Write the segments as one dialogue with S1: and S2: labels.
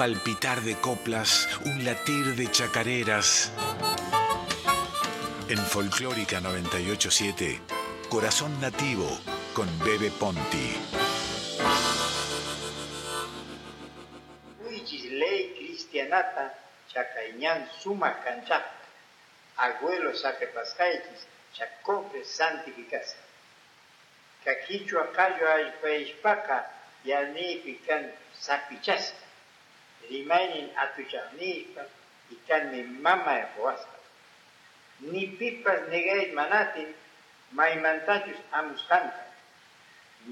S1: palpitar de coplas, un latir de chacareras. En Folclórica 987, Corazón Nativo con Bebe Ponti.
S2: ley cristianata chacaiñán suma cancha abuelo saque pascaitis chacobre santificasa caquichua callo ay paishpaca yalnipi kan sapichasta rimaynin atuchaqnipa y kanmi mama ruwasqa ni pipas negay manatin maymantachus amusqanta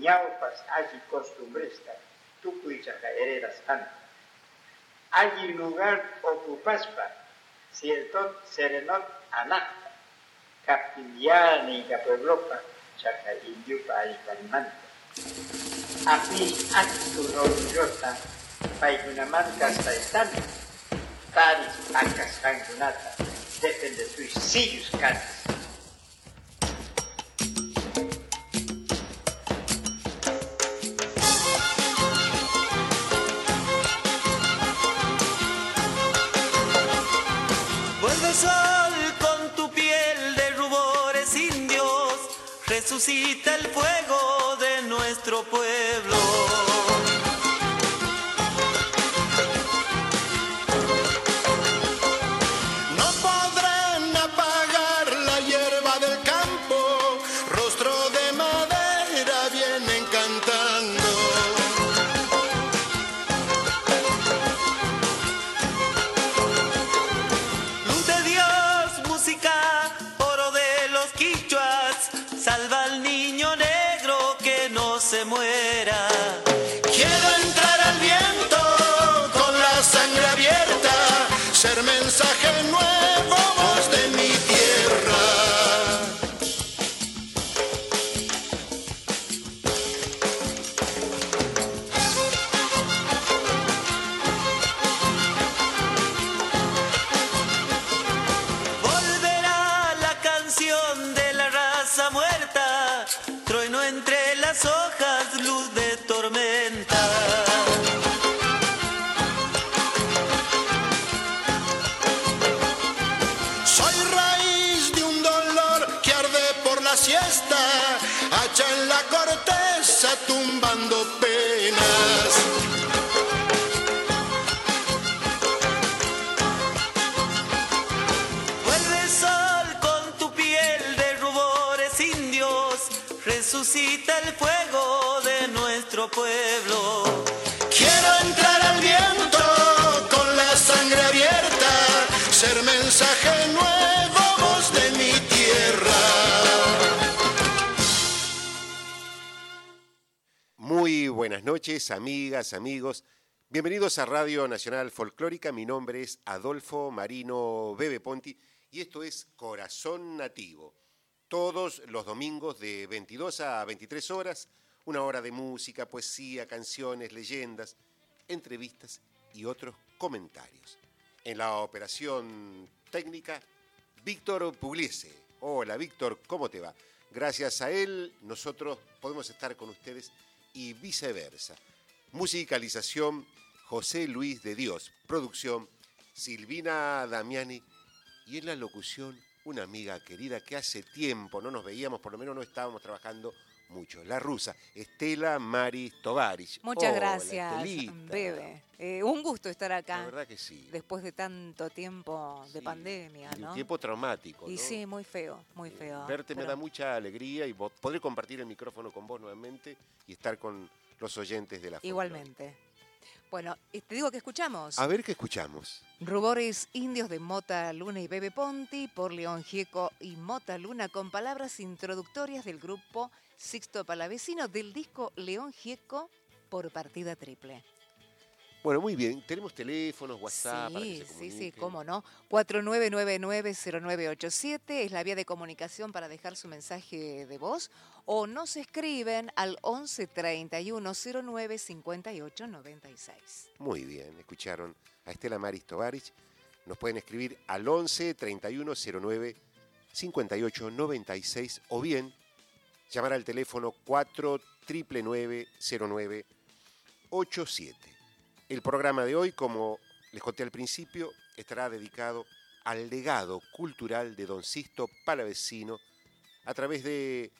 S2: ñawpas alli costumbresta tukuychaqa heredasqanta alli lugar ocupaspa ciertot serenot anaqta. Kaptin yalninka pueblopa chaqa indiupa allpaymanta api aktu rollota paykunamanta kastaytanta taris akasqankunata depende suicilios canis
S3: Vuelve sol con tu piel de rubores indios, resucita el
S4: amigos. Bienvenidos a Radio Nacional Folclórica. Mi nombre es Adolfo Marino Bebe Ponti y esto es Corazón Nativo. Todos los domingos de 22 a 23 horas, una hora de música, poesía, canciones, leyendas, entrevistas y otros comentarios. En la operación técnica, Víctor Pugliese. Hola Víctor, ¿cómo te va? Gracias a él nosotros podemos estar con ustedes y viceversa. Musicalización, José Luis de Dios. Producción, Silvina Damiani. Y en la locución, una amiga querida que hace tiempo no nos veíamos, por lo menos no estábamos trabajando mucho. La rusa, Estela Maris Tovarich.
S5: Muchas
S4: Hola,
S5: gracias,
S4: Estelita.
S5: Bebe. Eh, un gusto estar acá.
S4: La verdad que sí.
S5: Después de tanto tiempo de
S4: Sí,
S5: pandemia,
S4: y
S5: ¿no?
S4: Un tiempo traumático.
S5: Y
S4: ¿no?
S5: sí, muy feo, muy feo.
S4: Verte me da mucha alegría y poder compartir el micrófono con vos nuevamente y estar con los oyentes de la folclórica.
S5: Igualmente. Bueno, te digo que escuchamos.
S4: A ver qué escuchamos.
S5: Rubores indios de Mota Luna y Bebe Ponti por León Gieco y Mota Luna con palabras introductorias del grupo Sixto Palavecino del disco León Gieco por partida triple.
S4: Bueno, muy bien. Tenemos teléfonos, WhatsApp. para que
S5: Sí,
S4: se
S5: sí, sí, cómo no. 4999-0987 es la vía de comunicación para dejar su mensaje de voz o nos escriben al 11 31 09 58 96.
S4: Muy bien. Escucharon a Estela Maris Tovarich. Nos pueden escribir al 11 31 09 58 96 o bien llamar al teléfono 4 09 87. El programa de hoy, como les conté al principio, estará dedicado al legado cultural de Don Sisto Palavecino a través de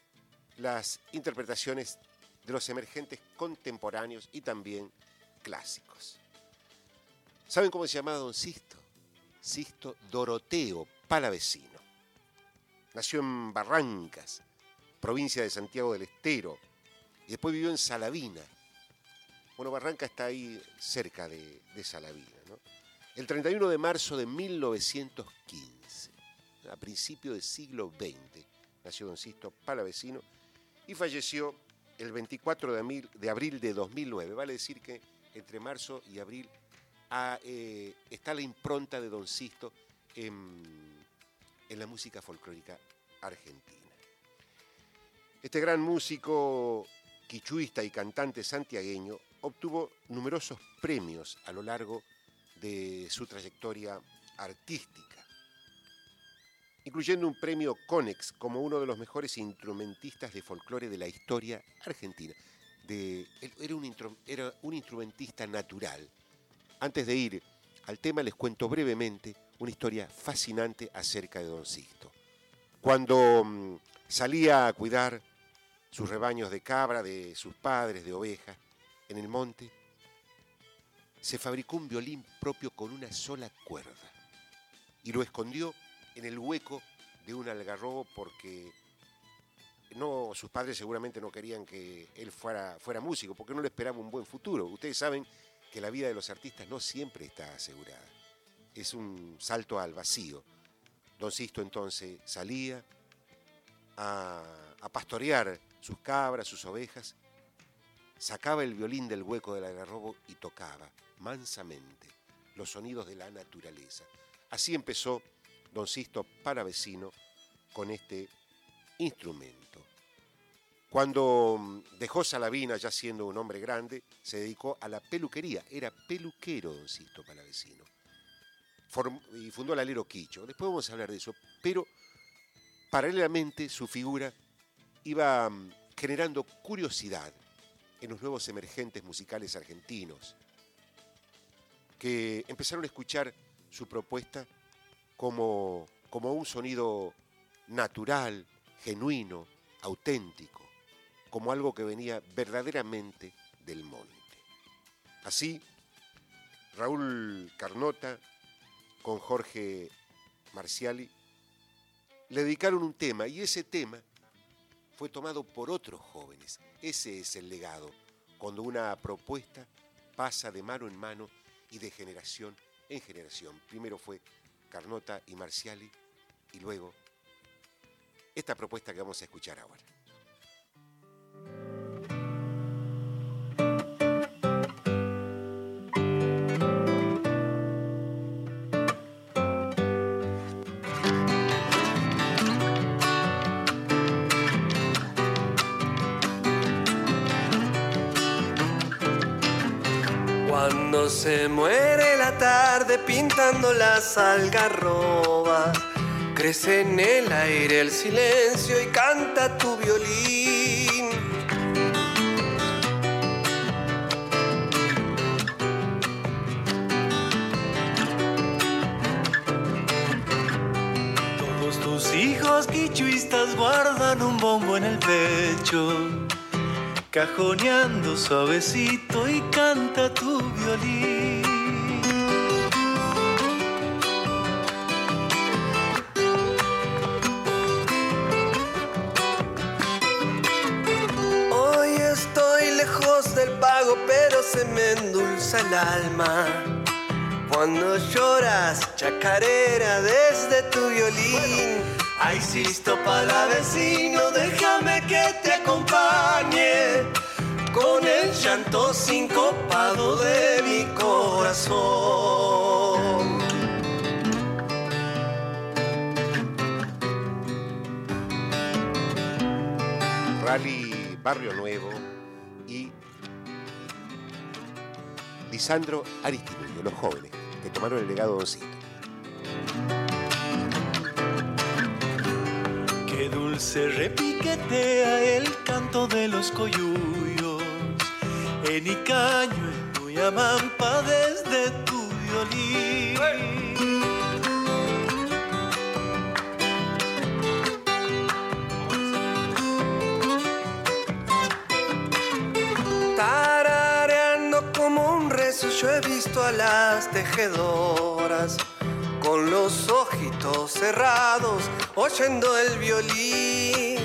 S4: las interpretaciones de los emergentes contemporáneos y también clásicos. ¿Saben cómo se llamaba Don Sisto? Sisto Doroteo Palavecino. Nació en Barrancas, provincia de Santiago del Estero, y después vivió en Salavina. Bueno, Barranca está ahí cerca de, Salavina. El 31 de marzo de 1915, a principios del siglo XX, nació Don Sisto Palavecino y falleció el 24 de abril de 2009. Vale decir que entre marzo y abril eh, está la impronta de Don Sisto en, la música folclórica argentina. Este gran músico quichuista y cantante santiagueño obtuvo numerosos premios a lo largo de su trayectoria artística, incluyendo un premio Conex como uno de los mejores instrumentistas de folclore de la historia argentina. era, un, era un instrumentista natural, antes de ir al tema les cuento brevemente una historia fascinante acerca de Don Sisto. Cuando mm, salía a cuidar sus rebaños de cabra, de sus padres, de ovejas, en el monte, se fabricó un violín propio con una sola cuerda y lo escondió en el hueco de un algarrobo porque no, sus padres seguramente no querían que él fuera, fuera músico, porque no le esperaba un buen futuro. Ustedes saben que la vida de los artistas no siempre está asegurada. Es un salto al vacío. Don Sisto entonces salía a, pastorear sus cabras, sus ovejas, sacaba el violín del hueco del agarrobo y tocaba mansamente los sonidos de la naturaleza. Así empezó Don Sisto vecino con este instrumento. Cuando mm, dejó Salavina, ya siendo un hombre grande, se dedicó a la peluquería. Era peluquero, don Sisto Palavecino. y fundó el alero Quicho. Después vamos a hablar de eso. Pero paralelamente su figura iba mm, generando curiosidad en los nuevos emergentes musicales argentinos, que empezaron a escuchar su propuesta como, como un sonido natural, genuino, auténtico como algo que venía verdaderamente del monte. Así, Raúl Carnota con Jorge Marciali le dedicaron un tema y ese tema fue tomado por otros jóvenes. Ese es el legado, cuando una propuesta pasa de mano en mano y de generación en generación. Primero fue Carnota y Marciali y luego esta propuesta que vamos a escuchar ahora.
S6: Se muere la tarde pintando las algarrobas, crece en el aire el silencio y canta tu violín. Todos tus hijos quichuistas guardan un bombo en el pecho cajoneando suavecito y canta tu violín. Hoy estoy lejos del pago, pero se me endulza el alma. Cuando lloras, chacarera desde tu violín. Ay, Sisto vecino, déjame que te acompañe con el llanto sincopado de mi corazón.
S4: Rally Barrio Nuevo y Lisandro Aristimuño, los jóvenes que tomaron el legado de
S6: se repiquetea el canto de los coyuyos en Icaño, en muy amampa desde tu violín. Tarareando como un rezo yo he visto a las tejedoras con los ojitos cerrados oyendo el violín.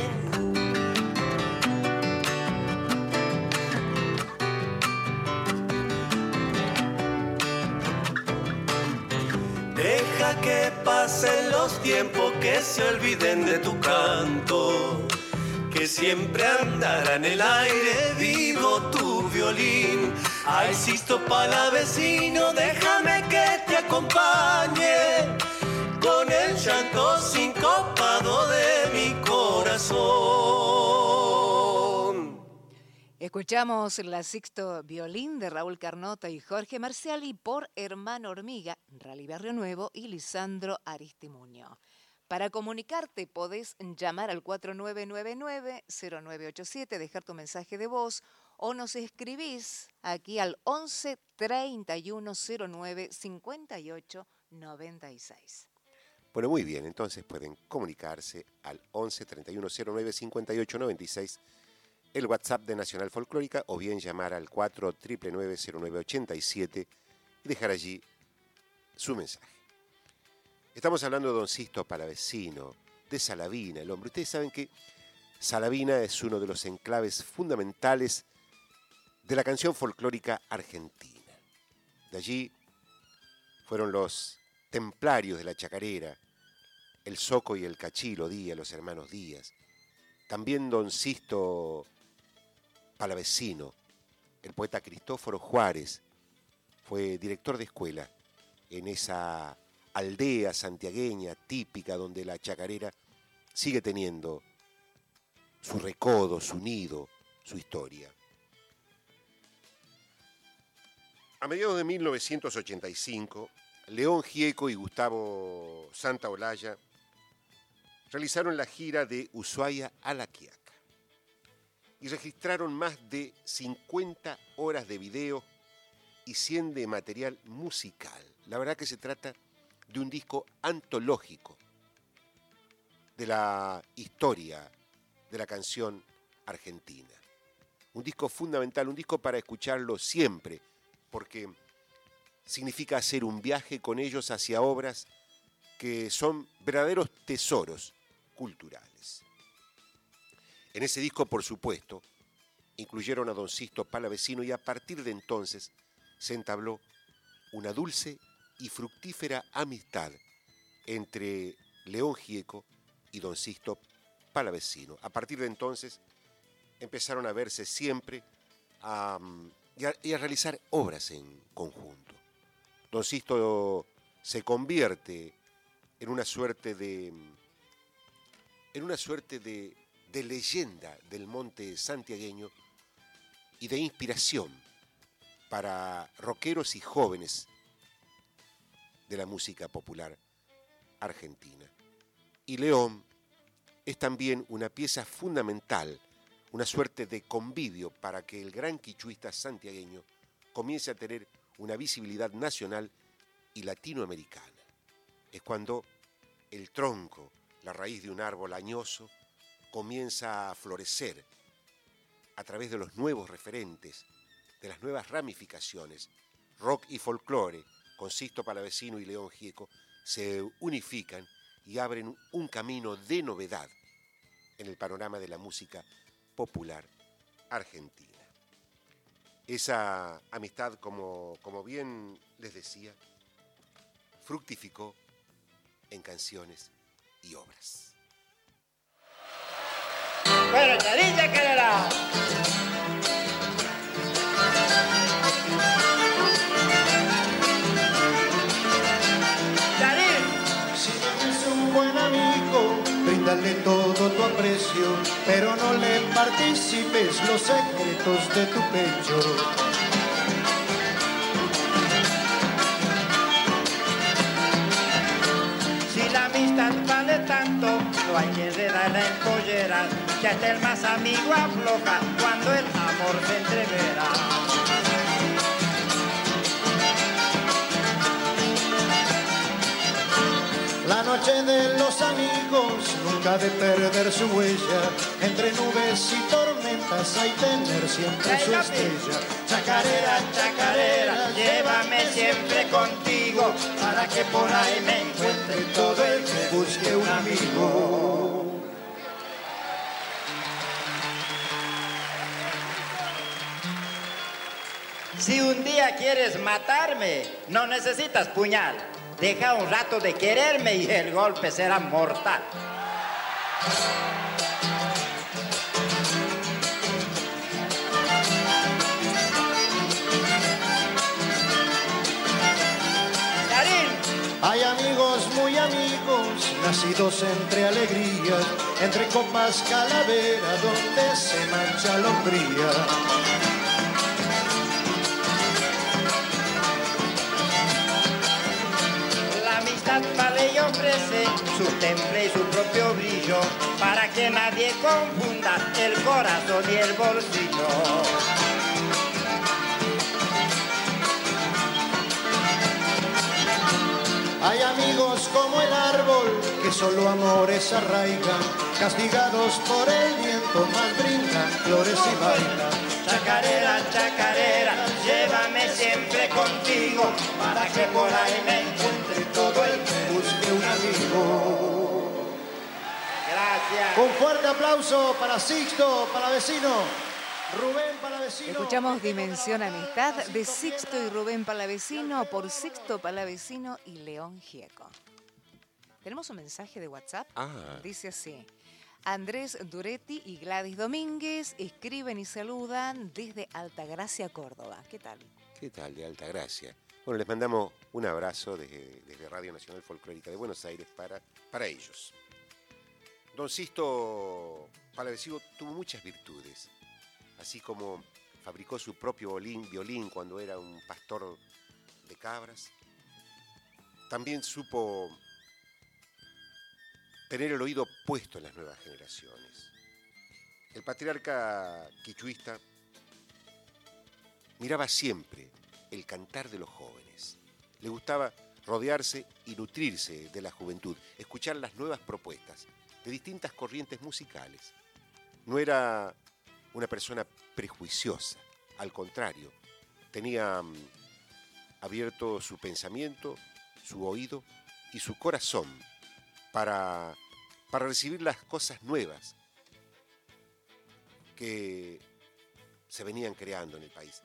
S6: Deja que pasen los tiempos que se olviden de tu canto, que siempre andará en el aire vivo tu violín. Ay, Sisto déjame que te acompañe con el llanto sincopado de mi corazón.
S5: Escuchamos la Sixto Violín de Raúl Carnota y Jorge Marciali por Hermano Hormiga, Rally Barrio Nuevo y Lisandro Aristimuño. Para comunicarte podés llamar al 4999-0987, dejar tu mensaje de voz o nos escribís aquí al 11 3109 58 96.
S4: Bueno, muy bien, entonces pueden comunicarse al 11 3109 58 96 el WhatsApp de Nacional Folclórica o bien llamar al 4 0987 y dejar allí su mensaje. Estamos hablando de Don Sisto Palavecino, de Salavina, el hombre. Ustedes saben que Salavina es uno de los enclaves fundamentales de la canción folclórica argentina. De allí fueron los templarios de la chacarera, el Soco y el Cachilo Díaz, los hermanos Díaz. También don Sisto Palavecino, el poeta Cristóforo Juárez, fue director de escuela en esa aldea santiagueña típica donde la chacarera sigue teniendo su recodo, su nido, su historia. A mediados de 1985, León Gieco y Gustavo Santaolalla realizaron la gira de Ushuaia a La Quiaca y registraron más de 50 horas de video y 100 de material musical. La verdad que se trata de un disco antológico de la historia de la canción argentina. Un disco fundamental, un disco para escucharlo siempre, porque significa hacer un viaje con ellos hacia obras que son verdaderos tesoros culturales. En ese disco, por supuesto, incluyeron a don Sisto Palavecino y a partir de entonces se entabló una dulce y fructífera amistad entre León Gieco y don Sisto Palavecino. A partir de entonces empezaron a verse siempre mm, y, a, realizar obras en conjunto. Don Sisto se convierte en una suerte de en una suerte de de leyenda del monte santiagueño y de inspiración para rockeros y jóvenes de la música popular argentina. Y León es también una pieza fundamental, una suerte de convivio para que el gran quichuista santiagueño comience a tener una visibilidad nacional y latinoamericana. Es cuando el tronco, la raíz de un árbol añoso, comienza a florecer a través de los nuevos referentes, de las nuevas ramificaciones. Rock y folclore, con Sisto Palavecino y León Gieco, se unifican y abren un camino de novedad en el panorama de la música popular argentina. Esa amistad, como, como bien les decía, fructificó en canciones y obras.
S7: Pero Charilla quererá.
S8: Si eres un buen amigo, bríndale todo pero no le participes los secretos de tu pecho.
S7: Si la amistad vale tanto, no hay quien se da la empollera, que hasta el más amigo afloja cuando el amor se entrevera.
S8: La noche de los amigos nunca de perder su huella. Entre nubes y tormentas hay tener siempre su estrella.
S7: Chacarera, chacarera, llévame siempre contigo para que por ahí me encuentre todo el que busque un amigo. Si un día quieres matarme, no necesitas puñal. Deja un rato de quererme y el golpe será mortal.
S8: Hay amigos muy amigos, nacidos entre alegrías, entre copas calavera donde se mancha la hombría.
S7: Nadie confunda el corazón y el bolsillo.
S8: Hay amigos como el árbol que solo amores arraigan, castigados por el viento, más brindan flores y bailan.
S7: Chacarera, chacarera, llévame siempre contigo para que por ahí me Gracias.
S8: Un fuerte aplauso para Sixto, para vecino. Rubén Palavecino.
S5: Escuchamos Dimensión Amistad de Sixto y Rubén Palavecino por Sixto Palavecino y León Gieco. Tenemos un mensaje de WhatsApp.
S4: Ah.
S5: Dice así. Andrés Duretti y Gladys Domínguez escriben y saludan desde Altagracia, Córdoba. ¿Qué tal?
S4: ¿Qué tal de Altagracia? Bueno, les mandamos un abrazo desde, desde Radio Nacional Folclórica de Buenos Aires para, para ellos. Don Sisto Palavecino tuvo muchas virtudes, así como fabricó su propio violín, violín cuando era un pastor de cabras. También supo tener el oído puesto en las nuevas generaciones. El patriarca quichuista miraba siempre el cantar de los jóvenes. Le gustaba rodearse y nutrirse de la juventud, escuchar las nuevas propuestas de distintas corrientes musicales. No era una persona prejuiciosa, al contrario, tenía mm, abierto su pensamiento, su oído y su corazón para, para recibir las cosas nuevas que se venían creando en el país.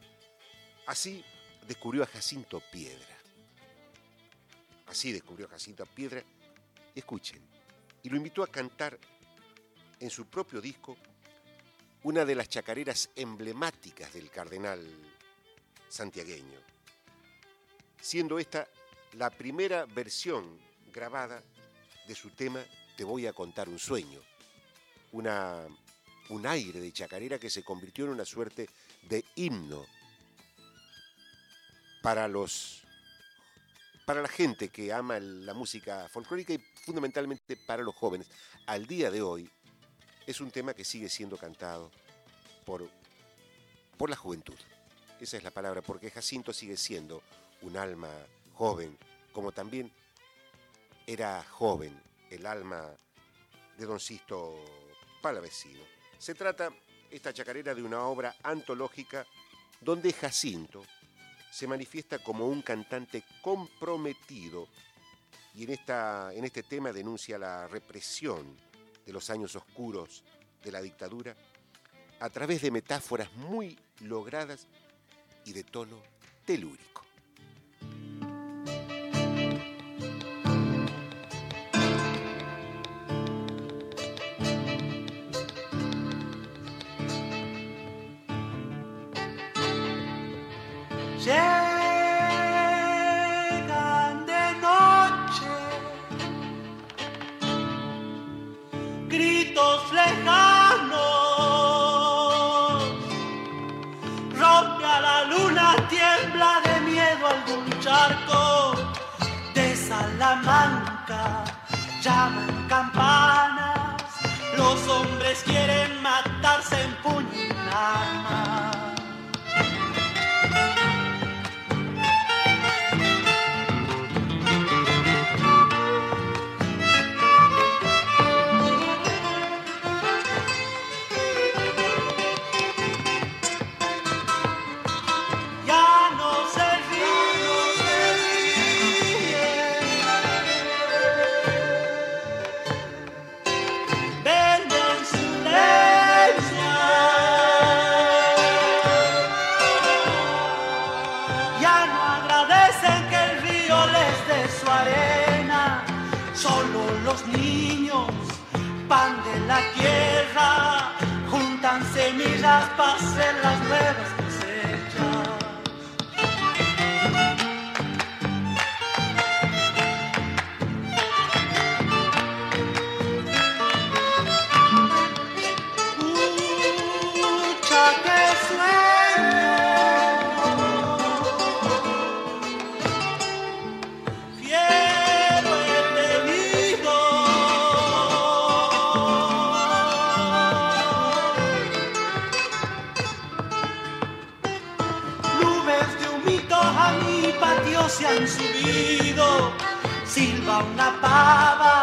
S4: Así descubrió a Jacinto Piedra. Así descubrió a Jacinto Piedra. Escuchen, y lo invitó a cantar en su propio disco una de las chacareras emblemáticas del cardenal santiagueño, siendo esta la primera versión grabada de su tema Te voy a contar un sueño, una, un aire de chacarera que se convirtió en una suerte de himno para los para la gente que ama la música folclórica y fundamentalmente para los jóvenes. Al día de hoy es un tema que sigue siendo cantado por, por la juventud. Esa es la palabra, porque Jacinto sigue siendo un alma joven, como también era joven el alma de Don Sisto Palavecino. Se trata, esta chacarera, de una obra antológica donde Jacinto se manifiesta como un cantante comprometido y en, esta, en este tema denuncia la represión de los años oscuros de la dictadura a través de metáforas muy logradas y de tono telúrico.
S9: Salamanca, llaman silba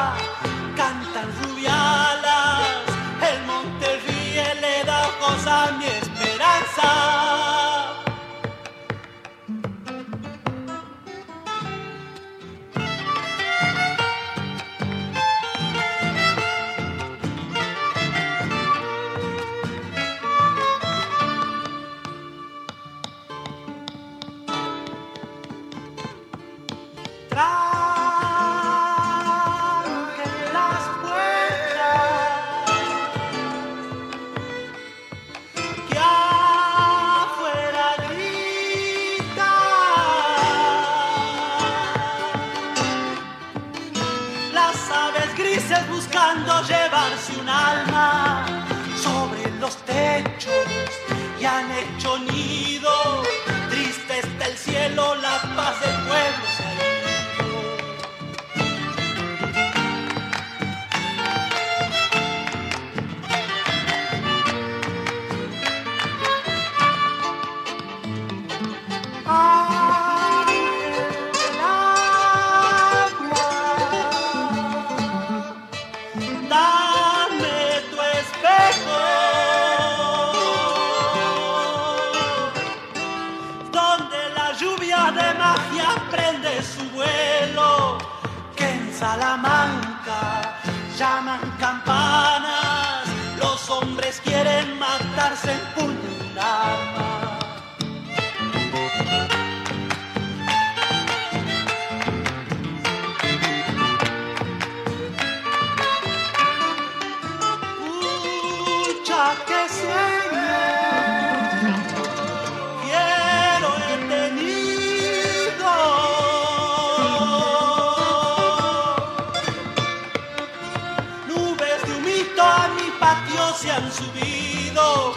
S9: se han subido,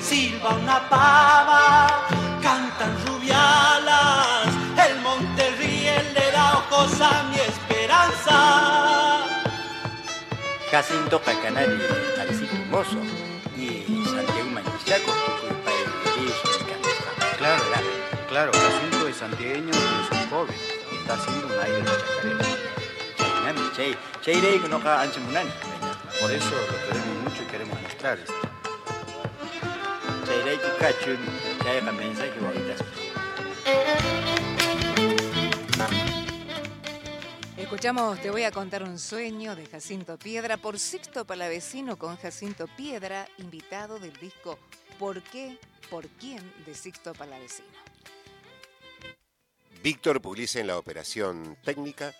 S9: silba una pava, cantan rubialas, el monte ríe, le da ojos a mi esperanza.
S10: Jacinto Pacanari, Arecito Mozo y Santiago eso,
S11: Claro, claro, Jacinto es santiagueño y es un joven. y Está haciendo un aire de chacarera.
S10: No.
S11: Por eso lo
S10: Kachun, mensaje ahorita.
S5: Escuchamos Te voy a contar un sueño de Jacinto Piedra por Sixto Palavecino con Jacinto Piedra, invitado del disco ¿Por qué? ¿Por quién? de Sixto Palavecino.
S4: Víctor Pugliese en la operación técnica,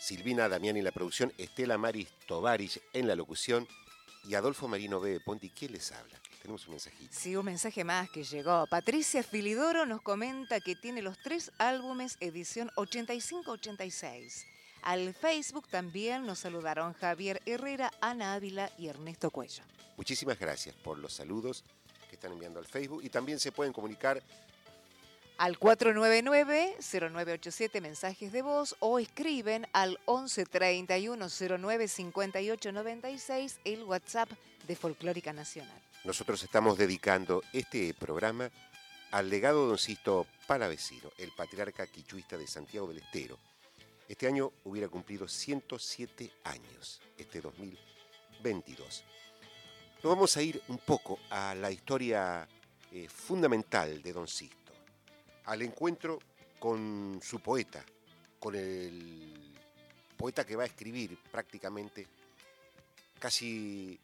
S4: Silvina Damián en la producción, Estela Maris Tovarich en la locución y Adolfo Marino B. Ponti. ¿Quién les habla? Tenemos un mensajito.
S5: Sí, un mensaje más que llegó. Patricia Filidoro nos comenta que tiene los tres álbumes edición 85-86. Al Facebook también nos saludaron Javier Herrera, Ana Ávila y Ernesto Cuello.
S4: Muchísimas gracias por los saludos que están enviando al Facebook y también se pueden comunicar
S5: Al 499-0987 mensajes de voz o escriben al 1131-095896 el WhatsApp de Folclórica Nacional.
S4: Nosotros estamos dedicando este programa al legado de don Sisto Palavecino, el patriarca quichuista de Santiago del Estero. Este año hubiera cumplido 107 años, este 2022. Nos vamos a ir un poco a la historia eh, fundamental de don Sisto, al encuentro con su poeta, con el poeta que va a escribir prácticamente casi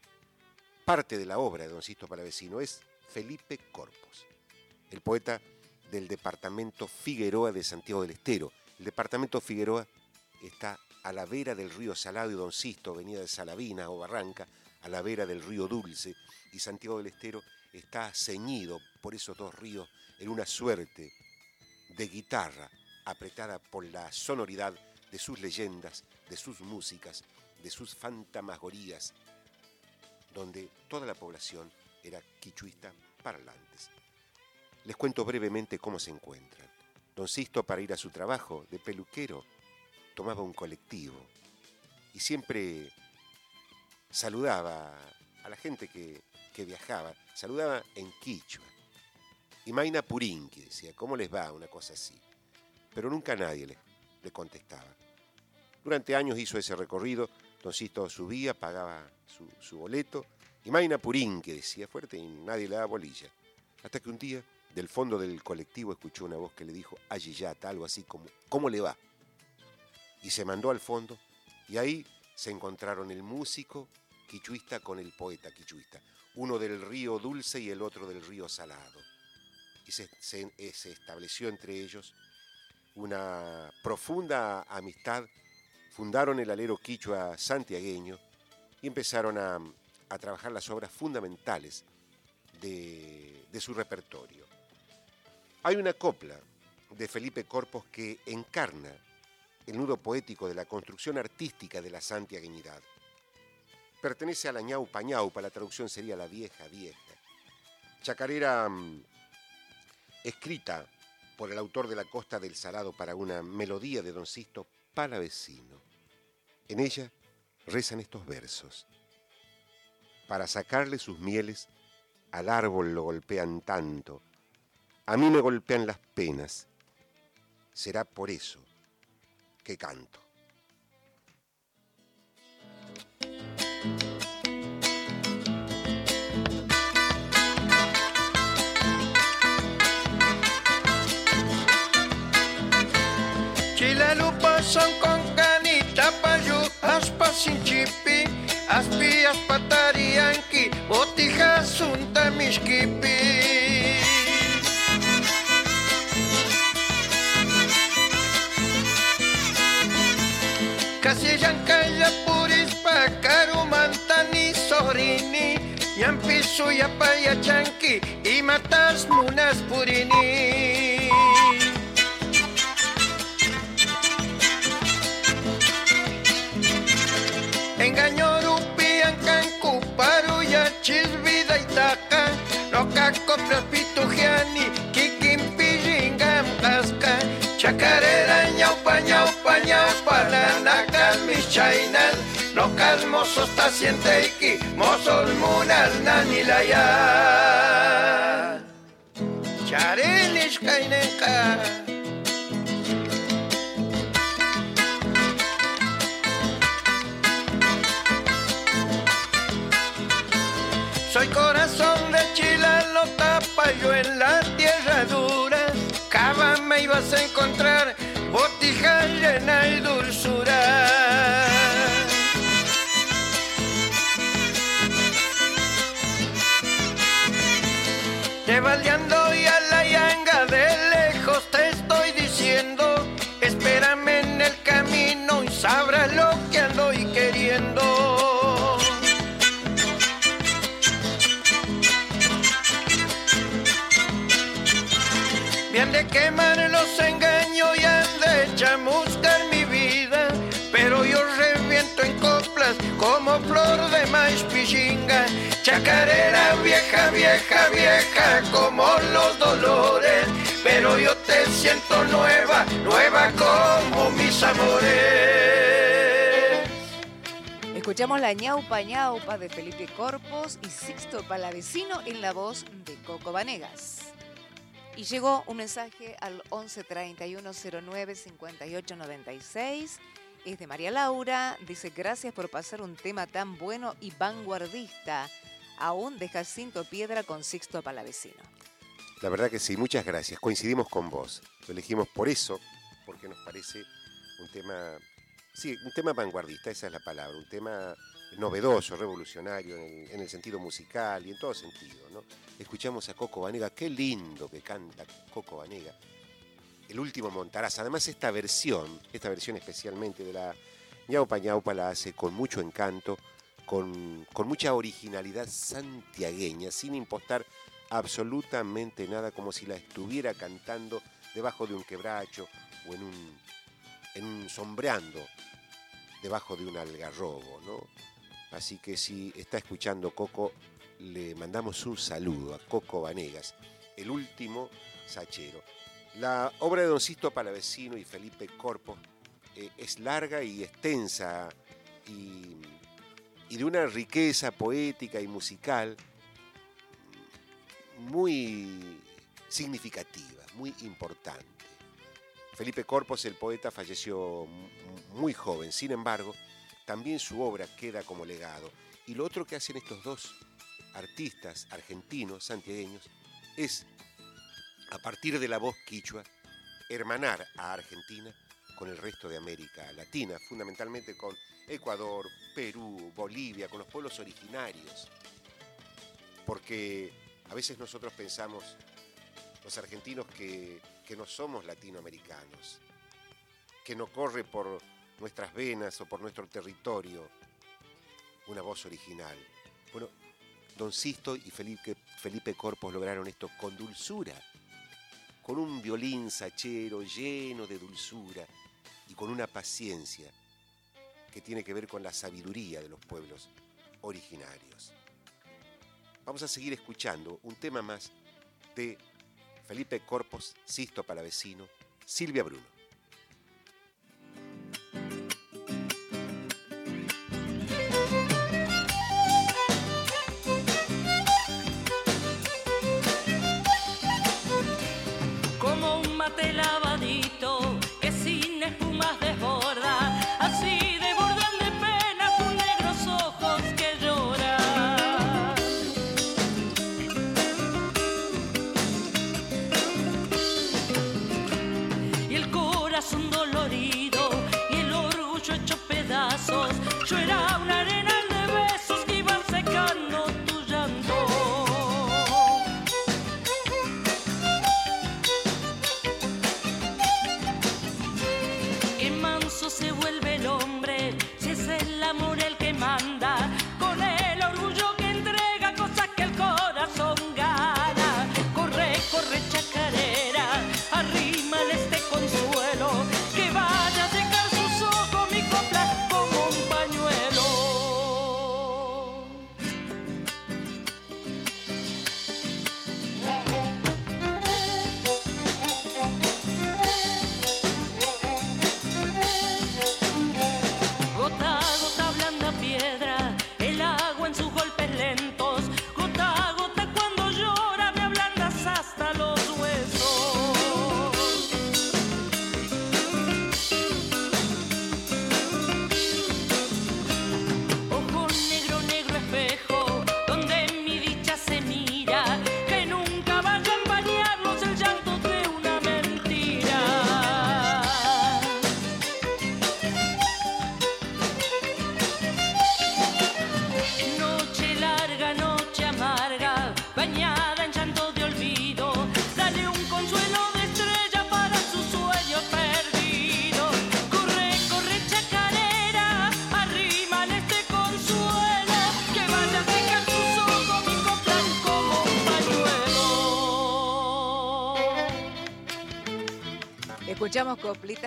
S4: parte de la obra de don Sisto Palavecino, es Felipe Corpos, el poeta del departamento Figueroa de Santiago del Estero. El departamento Figueroa está a la vera del río Salado y Don Sisto venía de Salavina o Barranca, a la vera del río Dulce, y Santiago del Estero está ceñido por esos dos ríos en una suerte de guitarra apretada por la sonoridad de sus leyendas, de sus músicas, de sus fantasmagorías, donde toda la población era quichuista parlantes. Les cuento brevemente cómo se encuentran. Don Sisto, para ir a su trabajo de peluquero, tomaba un colectivo y siempre saludaba a la gente que, que viajaba, saludaba en quichua. Y Maina Purinqui decía, ¿cómo les va? Una cosa así. Pero nunca nadie le, contestaba. Durante años hizo ese recorrido, Don Sisto subía, pagaba su, su boleto, y Maina Purinqui decía fuerte y nadie le daba bolilla. Hasta que un día, del fondo del colectivo, escuchó una voz que le dijo, Ayillata, algo así como, ¿cómo le va? Y se mandó al fondo, y ahí se encontraron el músico quichuista con el poeta quichuista, uno del río dulce y el otro del río salado. Y eh, se estableció entre ellos una profunda amistad, fundaron el alero quichua santiagueño y empezaron a, trabajar las obras fundamentales de, de su repertorio. Hay una copla de Felipe Corpos que encarna el nudo poético de la construcción artística de la santiagueñidad. Pertenece a la ñaupa ñaupa, la traducción sería la vieja vieja. Chacarera mm, escrita por el autor de La Costa del Salado para una melodía de Don Sisto Palavecino. En ella rezan estos versos. Para sacarle sus mieles, al árbol lo golpean tanto, a mí me golpean las penas. Será por eso que canto.
S12: txintxipi, aspias azpatarianki, botija Casi ya en calla purispa, karumantani sorini, Yan piso ya paya y matas munas purini. Coplas pitujiani kikin pijingam casca Chacarera ñaupa ñaupa ñaupa lanacal mis chainas Locas mozos tacienteiki mozos munas nanilaya Charelish kainenka Ibas a encontrar, botija llena y dulzura. Quemar los engaños y han de chamuscar mi vida, pero yo reviento en coplas como flor de maíz pichinga, chacarera vieja, vieja, vieja como los dolores, pero yo te siento nueva, nueva como mis amores.
S5: Escuchamos la ñaupa ñaupa de Felipe Corpos y Sixto Palavecino en la voz de Coco Vanegas. Y llegó un mensaje al 11 31 09 58 96. Es de María Laura. Dice: Gracias por pasar un tema tan bueno y vanguardista. Aún de Jacinto Piedra con Sixto Palavecino.
S4: La verdad que sí, muchas gracias. Coincidimos con vos. Lo elegimos por eso, porque nos parece un tema, sí, un tema vanguardista, esa es la palabra, un tema novedoso, revolucionario en el, en el sentido musical y en todo sentido. ¿no? Escuchamos a Coco Vanega, qué lindo que canta Coco Vanega. El último Montaraz. Además, esta versión, esta versión especialmente de la ñaupa ñaupa la hace con mucho encanto con, con mucha originalidad santiagueña, sin impostar absolutamente nada, como si la estuviera cantando debajo de un quebracho o en un, en un sombreando debajo de un algarrobo, ¿no? Así que si está escuchando Coco, le mandamos un saludo a Coco Vanegas, el último sachero. La obra de Don Sisto Palavecino y Felipe Corpo eh, es larga y extensa y, y de una riqueza poética y musical muy significativa, muy importante. Felipe Corpos, el poeta, falleció muy joven, sin embargo, también su obra queda como legado. Y lo otro que hacen estos dos artistas argentinos, santiagueños, es, a partir de la voz quichua, hermanar a Argentina con el resto de América Latina, fundamentalmente con Ecuador, Perú, Bolivia, con los pueblos originarios. Porque a veces nosotros pensamos, los argentinos, que, que no somos latinoamericanos, que no corre por nuestras venas o por nuestro territorio una voz original. Bueno, Don Sisto y Felipe, Felipe Corpos lograron esto con dulzura, con un violín sachero lleno de dulzura y con una paciencia que tiene que ver con la sabiduría de los pueblos originarios. Vamos a seguir escuchando un tema más de Felipe Corpos, Sisto Palavecino, Silvia Bruno.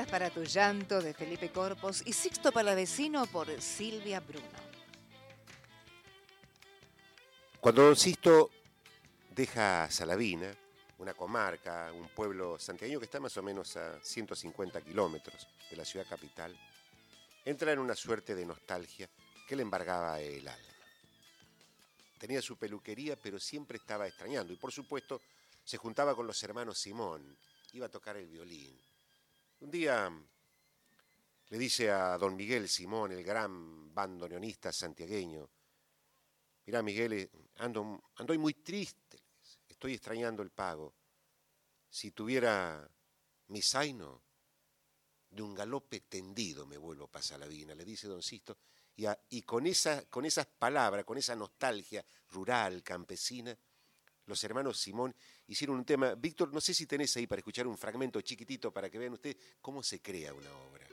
S13: Para
S5: tu llanto de Felipe Corpos y Sixto Palavecino por Silvia Bruno.
S4: Cuando Don Sisto deja Salavina, una comarca, un pueblo santiagueño que está más o menos a 150 kilómetros de la ciudad capital, entra en una suerte de nostalgia que le embargaba el alma. Tenía su peluquería, pero siempre estaba extrañando. Y por supuesto, se juntaba con los hermanos Simón, iba a tocar el violín. Un día le dice a don Miguel Simón, el gran bandoneonista santiagueño, Mirá, Miguel, eh, ando, ando muy triste, estoy extrañando el pago. Si tuviera mi zaino, de un galope tendido me vuelvo para Salavina, le dice don Sisto, y, a- y con, esa, con esas palabras, con esa nostalgia rural, campesina, los hermanos Simón hicieron un tema. Víctor, no sé si tenés ahí para escuchar un fragmento chiquitito para que vean ustedes cómo se crea una obra.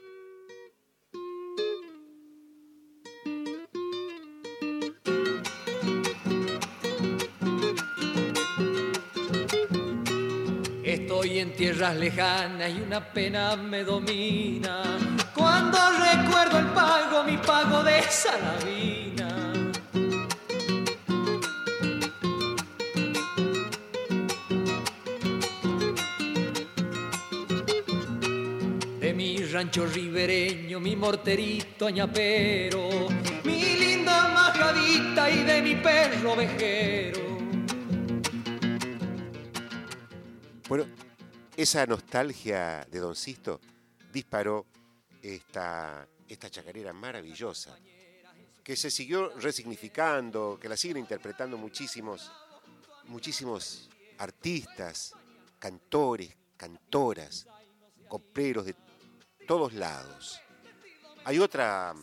S14: Estoy en tierras lejanas y una pena me domina. Cuando recuerdo el pago, mi pago de Salavina rancho ribereño, mi morterito añapero, mi linda majadita y de mi perro vejero.
S4: Bueno, esa nostalgia de Don Sisto disparó esta, esta chacarera maravillosa, que se siguió resignificando, que la siguen interpretando muchísimos, muchísimos artistas, cantores, cantoras, coperos de todos lados. Hay otra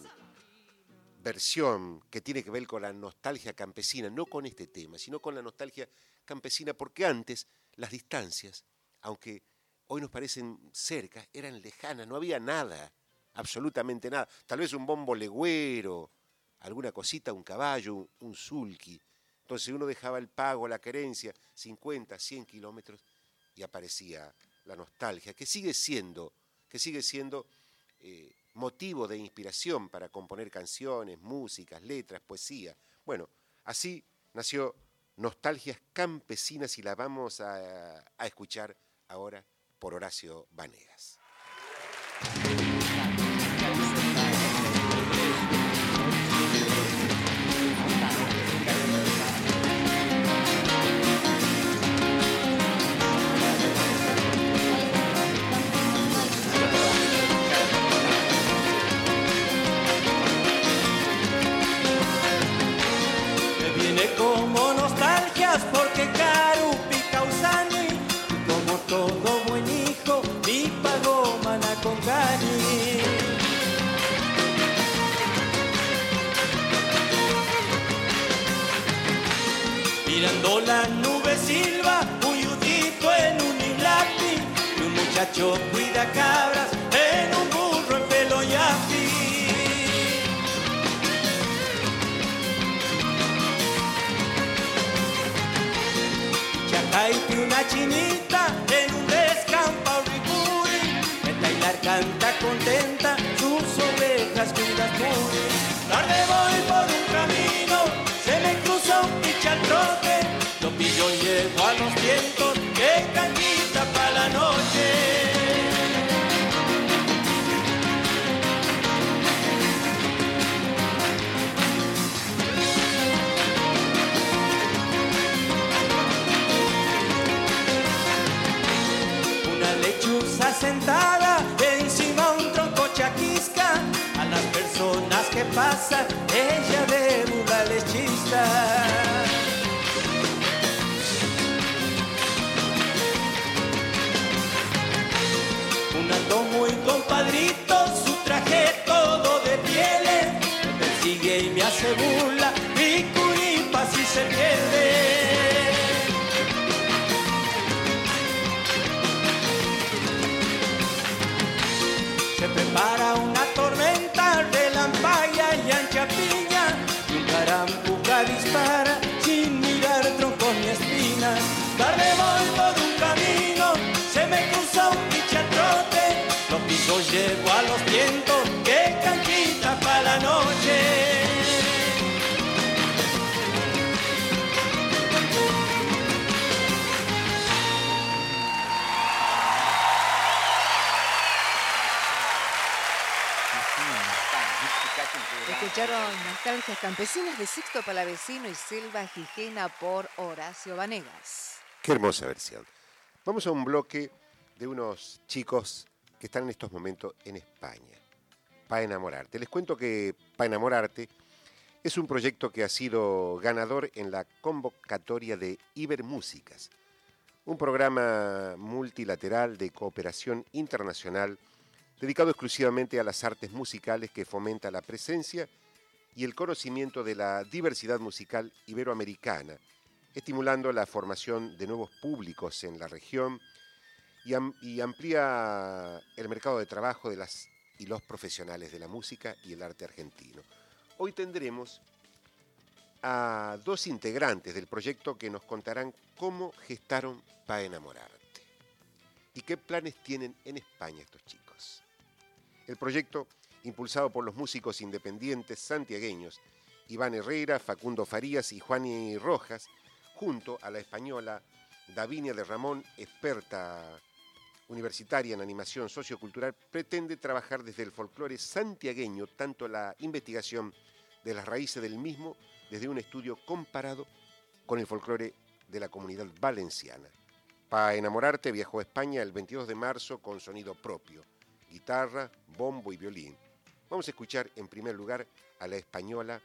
S4: versión que tiene que ver con la nostalgia campesina, no con este tema, sino con la nostalgia campesina, porque antes las distancias, aunque hoy nos parecen cerca, eran lejanas, no había nada, absolutamente nada. Tal vez un bombo legüero, alguna cosita, un caballo, un, un sulky. Entonces uno dejaba el pago, la querencia, 50, 100 kilómetros, y aparecía la nostalgia, que sigue siendo, que sigue siendo eh, motivo de inspiración para componer canciones, músicas, letras, poesía. Bueno, así nació Nostalgias Campesinas y la vamos a, a escuchar ahora por Horacio Vanegas.
S5: Escucharon Nostalgias Campesinas de Sixto Palavecino y Silva Gijena por Horacio Vanegas.
S4: Qué hermosa versión. Vamos a un bloque de unos chicos que están en estos momentos en España. Pa' enamorarte. Les cuento que Pa' enamorarte es un proyecto que ha sido ganador en la convocatoria de Ibermúsicas, un programa multilateral de cooperación internacional dedicado exclusivamente a las artes musicales que fomenta la presencia y el conocimiento de la diversidad musical iberoamericana, estimulando la formación de nuevos públicos en la región y, am- y amplía el mercado de trabajo de las y los profesionales de la música y el arte argentino. Hoy tendremos a dos integrantes del proyecto que nos contarán cómo gestaron Pa' enamorarte. y qué planes tienen en España estos chicos. El proyecto, impulsado por los músicos independientes santiagueños Iván Herrera, Facundo Farías y Juani Rojas, junto a la española Davinia de Ramón, experta universitaria en animación sociocultural, pretende trabajar desde el folclore santiagueño tanto la investigación de las raíces del mismo desde un estudio comparado con el folclore de la comunidad valenciana. Para enamorarte viajó a España el 22 de marzo con sonido propio, guitarra, bombo y violín. Vamos a escuchar en primer lugar a la española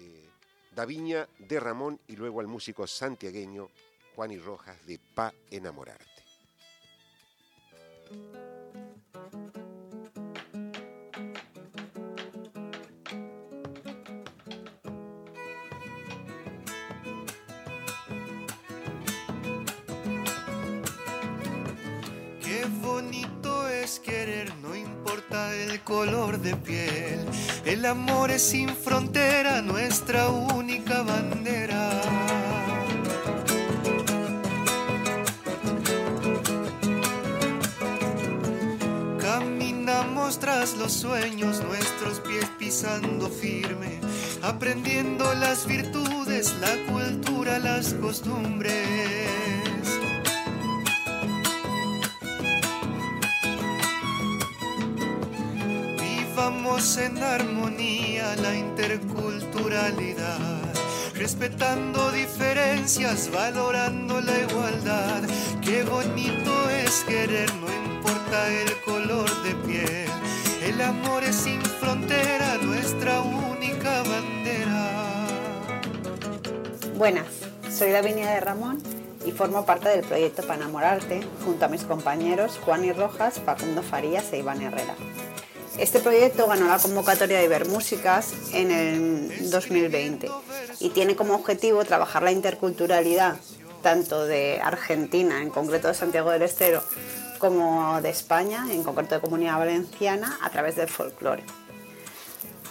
S4: eh, Daviña de Ramón y luego al músico santiagueño Juan y Rojas de Pa Enamorarte.
S15: Qué bonito es querer, no el color de piel. El amor es sin frontera, nuestra única bandera. Caminamos tras los sueños, nuestros pies pisando firme, aprendiendo las virtudes, la cultura, las costumbres. Vivamos en armonía la interculturalidad, respetando diferencias, valorando la igualdad. Qué bonito es querer, no importa el color de piel. El amor es sin frontera, nuestra única bandera.
S16: Buenas, soy Davinia de Ramón y formo parte del proyecto Para Enamorarte junto a mis compañeros Juan y Rojas, Facundo Farías e Iván Herrera. Este proyecto ganó la convocatoria de Ibermúsicas en el 2020 y tiene como objetivo trabajar la interculturalidad tanto de Argentina, en concreto de Santiago del Estero, como de España, en concreto de Comunidad Valenciana, a través del folclore.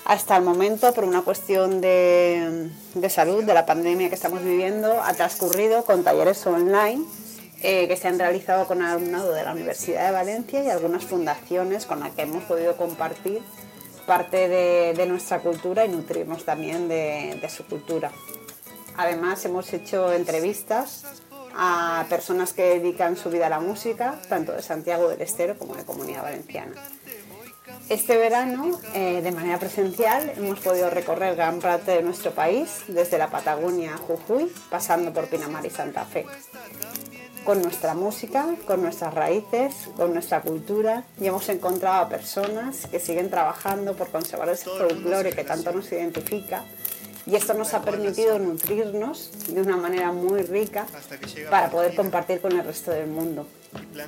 S16: Hasta el momento, por una cuestión de, de salud, de la pandemia que estamos viviendo, ha transcurrido con talleres online eh, que se han realizado con alumnado de la Universidad de Valencia y algunas fundaciones con las que hemos podido compartir parte de, de nuestra cultura y nutrirnos también de, de su cultura. Además, hemos hecho entrevistas a personas que dedican su vida a la música, tanto de Santiago del Estero como de Comunidad Valenciana. Este verano, eh, de manera presencial, hemos podido recorrer gran parte de nuestro país, desde la Patagonia a Jujuy, pasando por Pinamar y Santa Fe. Con nuestra música, con nuestras raíces, con nuestra cultura, y hemos encontrado a personas que siguen trabajando por conservar ese folclore que tanto nos identifica y esto nos ha permitido nutrirnos de una manera muy rica para poder compartir con el resto del mundo.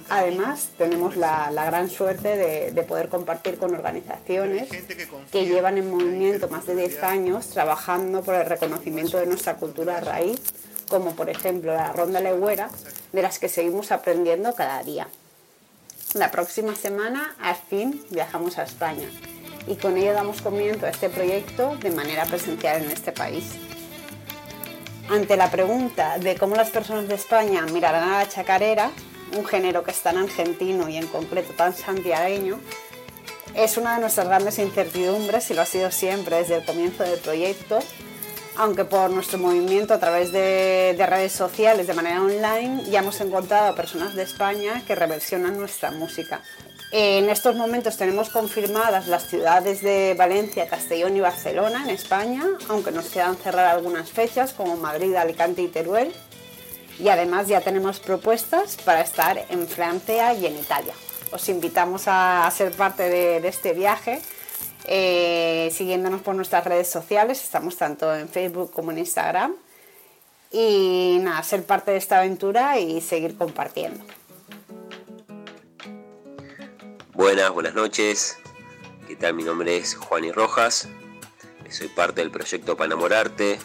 S16: Además, tenemos la, la gran suerte de, de, poder compartir con organizaciones que llevan en movimiento más de 10 años trabajando por el reconocimiento de nuestra cultura raíz, como por ejemplo la Ronda Legüera, de las que seguimos aprendiendo cada día. La próxima semana, al fin, viajamos a España y con ello damos comienzo a este proyecto de manera presencial en este país. Ante la pregunta de cómo las personas de España mirarán a la chacarera, un género que es tan argentino y en concreto tan santiagueño, es una de nuestras grandes incertidumbres y lo ha sido siempre desde el comienzo del proyecto, aunque por nuestro movimiento a través de, de redes sociales de manera online ya hemos encontrado a personas de España que reversionan nuestra música, en estos momentos tenemos confirmadas las ciudades de Valencia, Castellón y Barcelona en España, aunque nos quedan cerrar algunas fechas como Madrid, Alicante y Teruel. Y además ya tenemos propuestas para estar en Francia y en Italia. Os invitamos a, ser parte de este viaje eh, siguiéndonos por nuestras redes sociales. Estamos tanto en Facebook como en Instagram. Y nada, ser parte de esta aventura y seguir compartiendo.
S17: Buenas, buenas noches. ¿Qué tal? Mi nombre es Juan y Rojas. Soy parte del proyecto Para Enamorarte.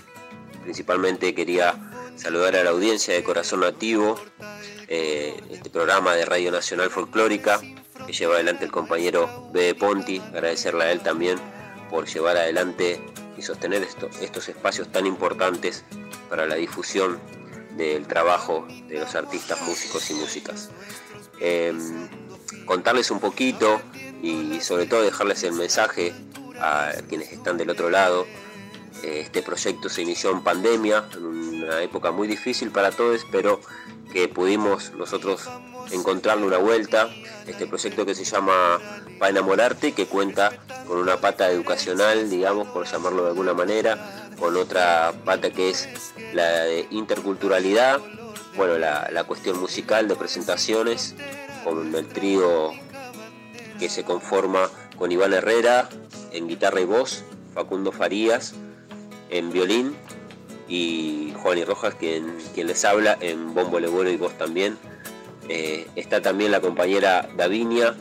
S17: Principalmente quería saludar a la audiencia de Corazón Nativo, eh, este programa de Radio Nacional Folclórica que lleva adelante el compañero B. Ponti. Agradecerle a él también por llevar adelante y sostener esto, estos espacios tan importantes para la difusión del trabajo de los artistas, músicos y músicas. eh, contarles un poquito y sobre todo dejarles el mensaje a quienes están del otro lado. Este proyecto se inició en pandemia, en una época muy difícil para todos, pero que pudimos nosotros encontrarle una vuelta. Este proyecto que se llama Pa Enamorarte, que cuenta con una pata educacional, digamos, por llamarlo de alguna manera, con otra pata que es la de interculturalidad, bueno, la, la cuestión musical de presentaciones, con el trío que se conforma con Iván Herrera en guitarra y voz, Facundo Farías en violín y Juan y Rojas quien, quien les habla en bombo legüero y voz también. Eh, está también la compañera Davinia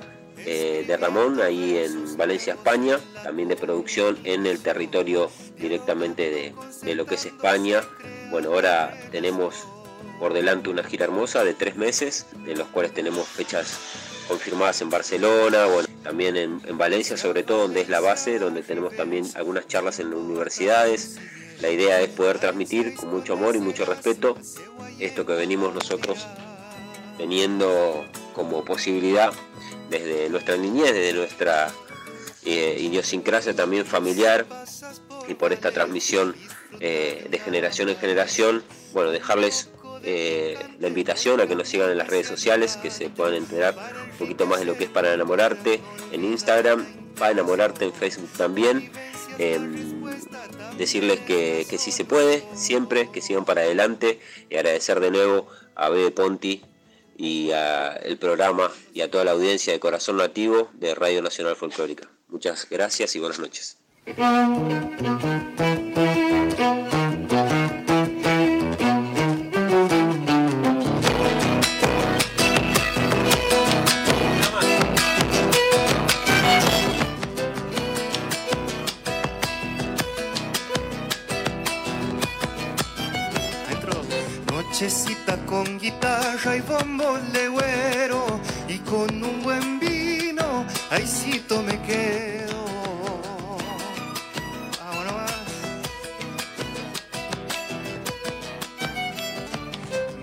S17: eh, de Ramón ahí en Valencia, España, también de producción en el territorio directamente de, de lo que es España. Bueno, ahora tenemos por delante una gira hermosa de tres meses, de los cuales tenemos fechas confirmadas en Barcelona, bueno, también en, en, Valencia, sobre todo donde es la base, donde tenemos también algunas charlas en universidades. La idea es poder transmitir con mucho amor y mucho respeto esto que venimos nosotros teniendo como posibilidad desde nuestra niñez, desde nuestra eh, idiosincrasia también familiar y por esta transmisión eh, de generación en generación, bueno, dejarles eh, la invitación a que nos sigan en las redes sociales, que se puedan enterar un poquito más de lo que es para enamorarte en Instagram, para enamorarte en Facebook también. Eh, decirles que, que sí se puede, siempre, que sigan para adelante y agradecer de nuevo a Bebe Ponti y al programa y a toda la audiencia de Corazón Nativo de Radio Nacional Folclórica. Muchas gracias y buenas noches.
S15: Con guitarra y bombo legüero y con un buen vino, ahícito me quedo.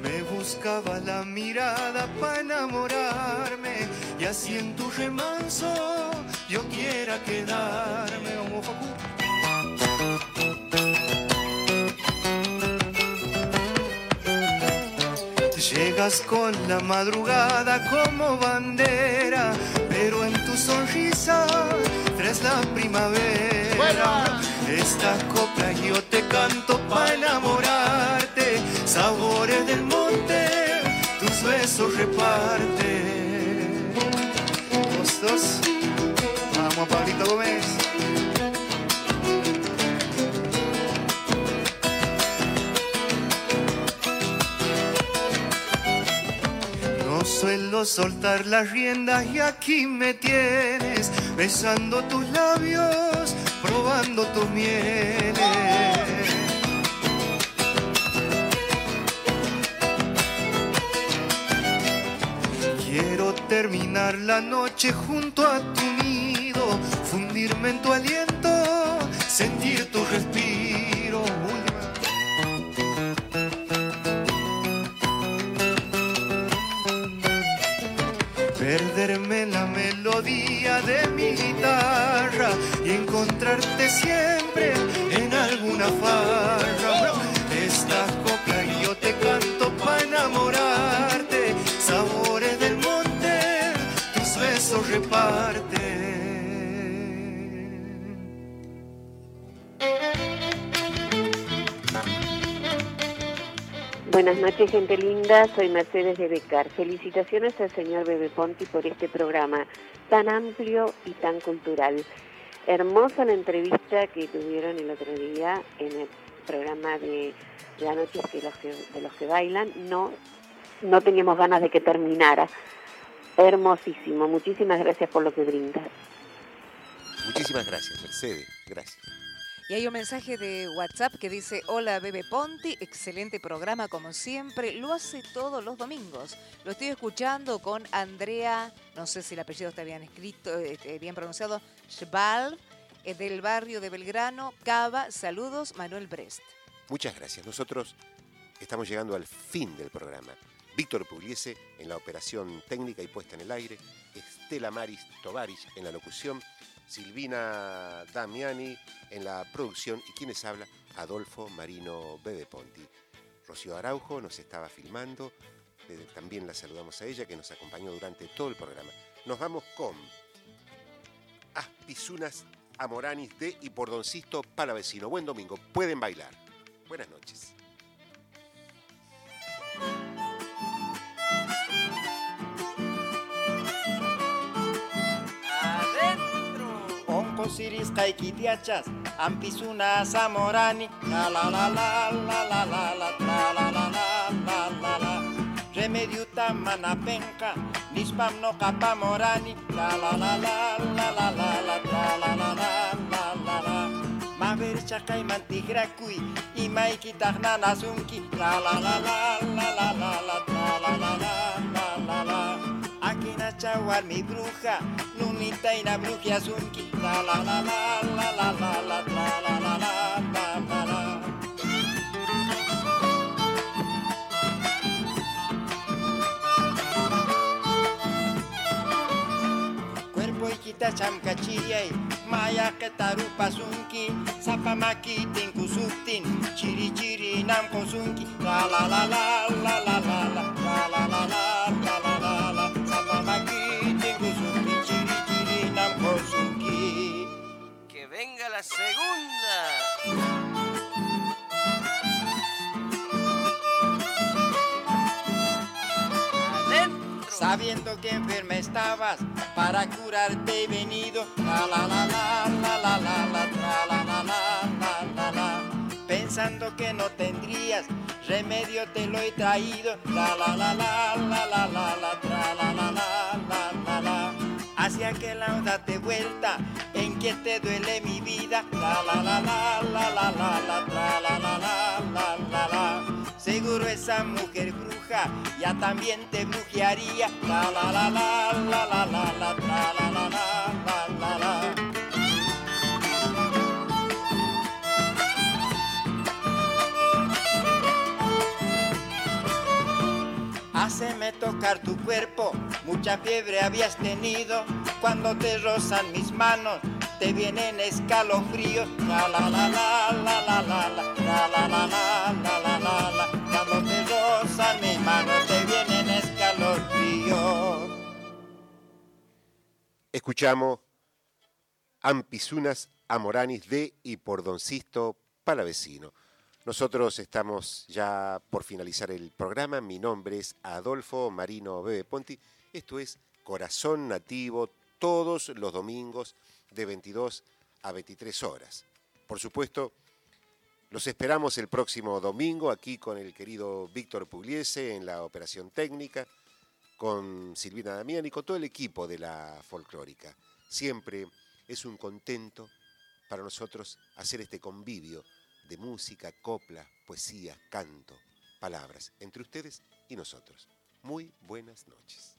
S15: Me buscaba la mirada para enamorarme y así en tu remanso yo quiera quedarme. Con la madrugada como bandera, pero en tu sonrisa traes la primavera. Esta copla yo te canto para enamorarte, sabores del monte, tus besos reparte. Dos, dos. Vamos, Pablito Gómez. Soltar las riendas y aquí me tienes besando tus labios, probando tus mieles. Quiero terminar la noche junto a tu nido, fundirme en tu aliento, sentir tu respiro. La melodía de mi guitarra y encontrarte siempre en alguna farra.
S18: Buenas noches, gente linda. Soy Mercedes de Becar. Felicitaciones al señor Bebe Ponti por este programa tan amplio y tan cultural. Hermosa la entrevista que tuvieron el otro día en el programa de La Noche de los que, de los que bailan. No, no teníamos ganas de que terminara. Hermosísimo. Muchísimas gracias por lo que brindas.
S4: Muchísimas gracias, Mercedes. Gracias.
S5: Y hay un mensaje de WhatsApp que dice, hola Bebe Ponti, excelente programa como siempre, lo hace todos los domingos. Lo estoy escuchando con Andrea, no sé si el apellido está bien escrito, eh, bien pronunciado, Schwalb, eh, del barrio de Belgrano, Cava, saludos, Manuel Brest.
S4: Muchas gracias. Nosotros estamos llegando al fin del programa. Víctor Pugliese en la operación técnica y puesta en el aire, Estela Maris Tovarich en la locución, Silvina Damiani en la producción y quienes habla, Adolfo Marino Bebe Ponti. Rocío Araujo nos estaba filmando, eh, también la saludamos a ella que nos acompañó durante todo el programa. Nos vamos con Aspisunas Amoranis de y por Doncisto Palavecino. Buen domingo, pueden bailar. Buenas noches.
S2: Oncosiris kaikitiachas, ampisunas amorani, la la la la la la la la la la la la la la Remediuta manapenka, nispam no kapamorani, la la la la la la la la la la la la la la Maver chakay mantigrakui, imaiki tahnanasunki, la la la la la la la la la la la la la Chawar mi bruja, nunita y na bruja asunki, la la la la la la la la la la la la la la Cuerpo y kita chamkachiyay, maya que tarupa sunki, sapamaki tinkusuptin, chiri chiri nam la la la la la la la la la la la la la la la
S19: segunda.
S2: Sabiendo que enferma estabas, para curarte he venido. La la la la la la la la la la la la la Pensando que no tendrías remedio te lo he traído. La la la la la la la la la la la la la la Hacia que la de vuelta en que te duele mi vida. La la la la la la la la la la la la la la Seguro esa mujer bruja ya también te brujearía. La la la la la la la la la la la la la la Háceme tocar tu cuerpo, mucha fiebre habías tenido. Cuando te rozan mis manos, te vienen escalofríos. La la la la la la la la la la la la la te mis manos, te vienen escalofríos.
S4: Escuchamos Ampisunas Amoranis de y por Doncisto Palavecino. Nosotros estamos ya por finalizar el programa. Mi nombre es Adolfo Marino Bebe Ponti. Esto es Corazón Nativo todos los domingos de 22 a 23 horas. Por supuesto, los esperamos el próximo domingo aquí con el querido Víctor Pugliese en la operación técnica, con Silvina Damián y con todo el equipo de la folclórica. Siempre es un contento para nosotros hacer este convivio de música, copla, poesía, canto, palabras, entre ustedes y nosotros. Muy buenas noches.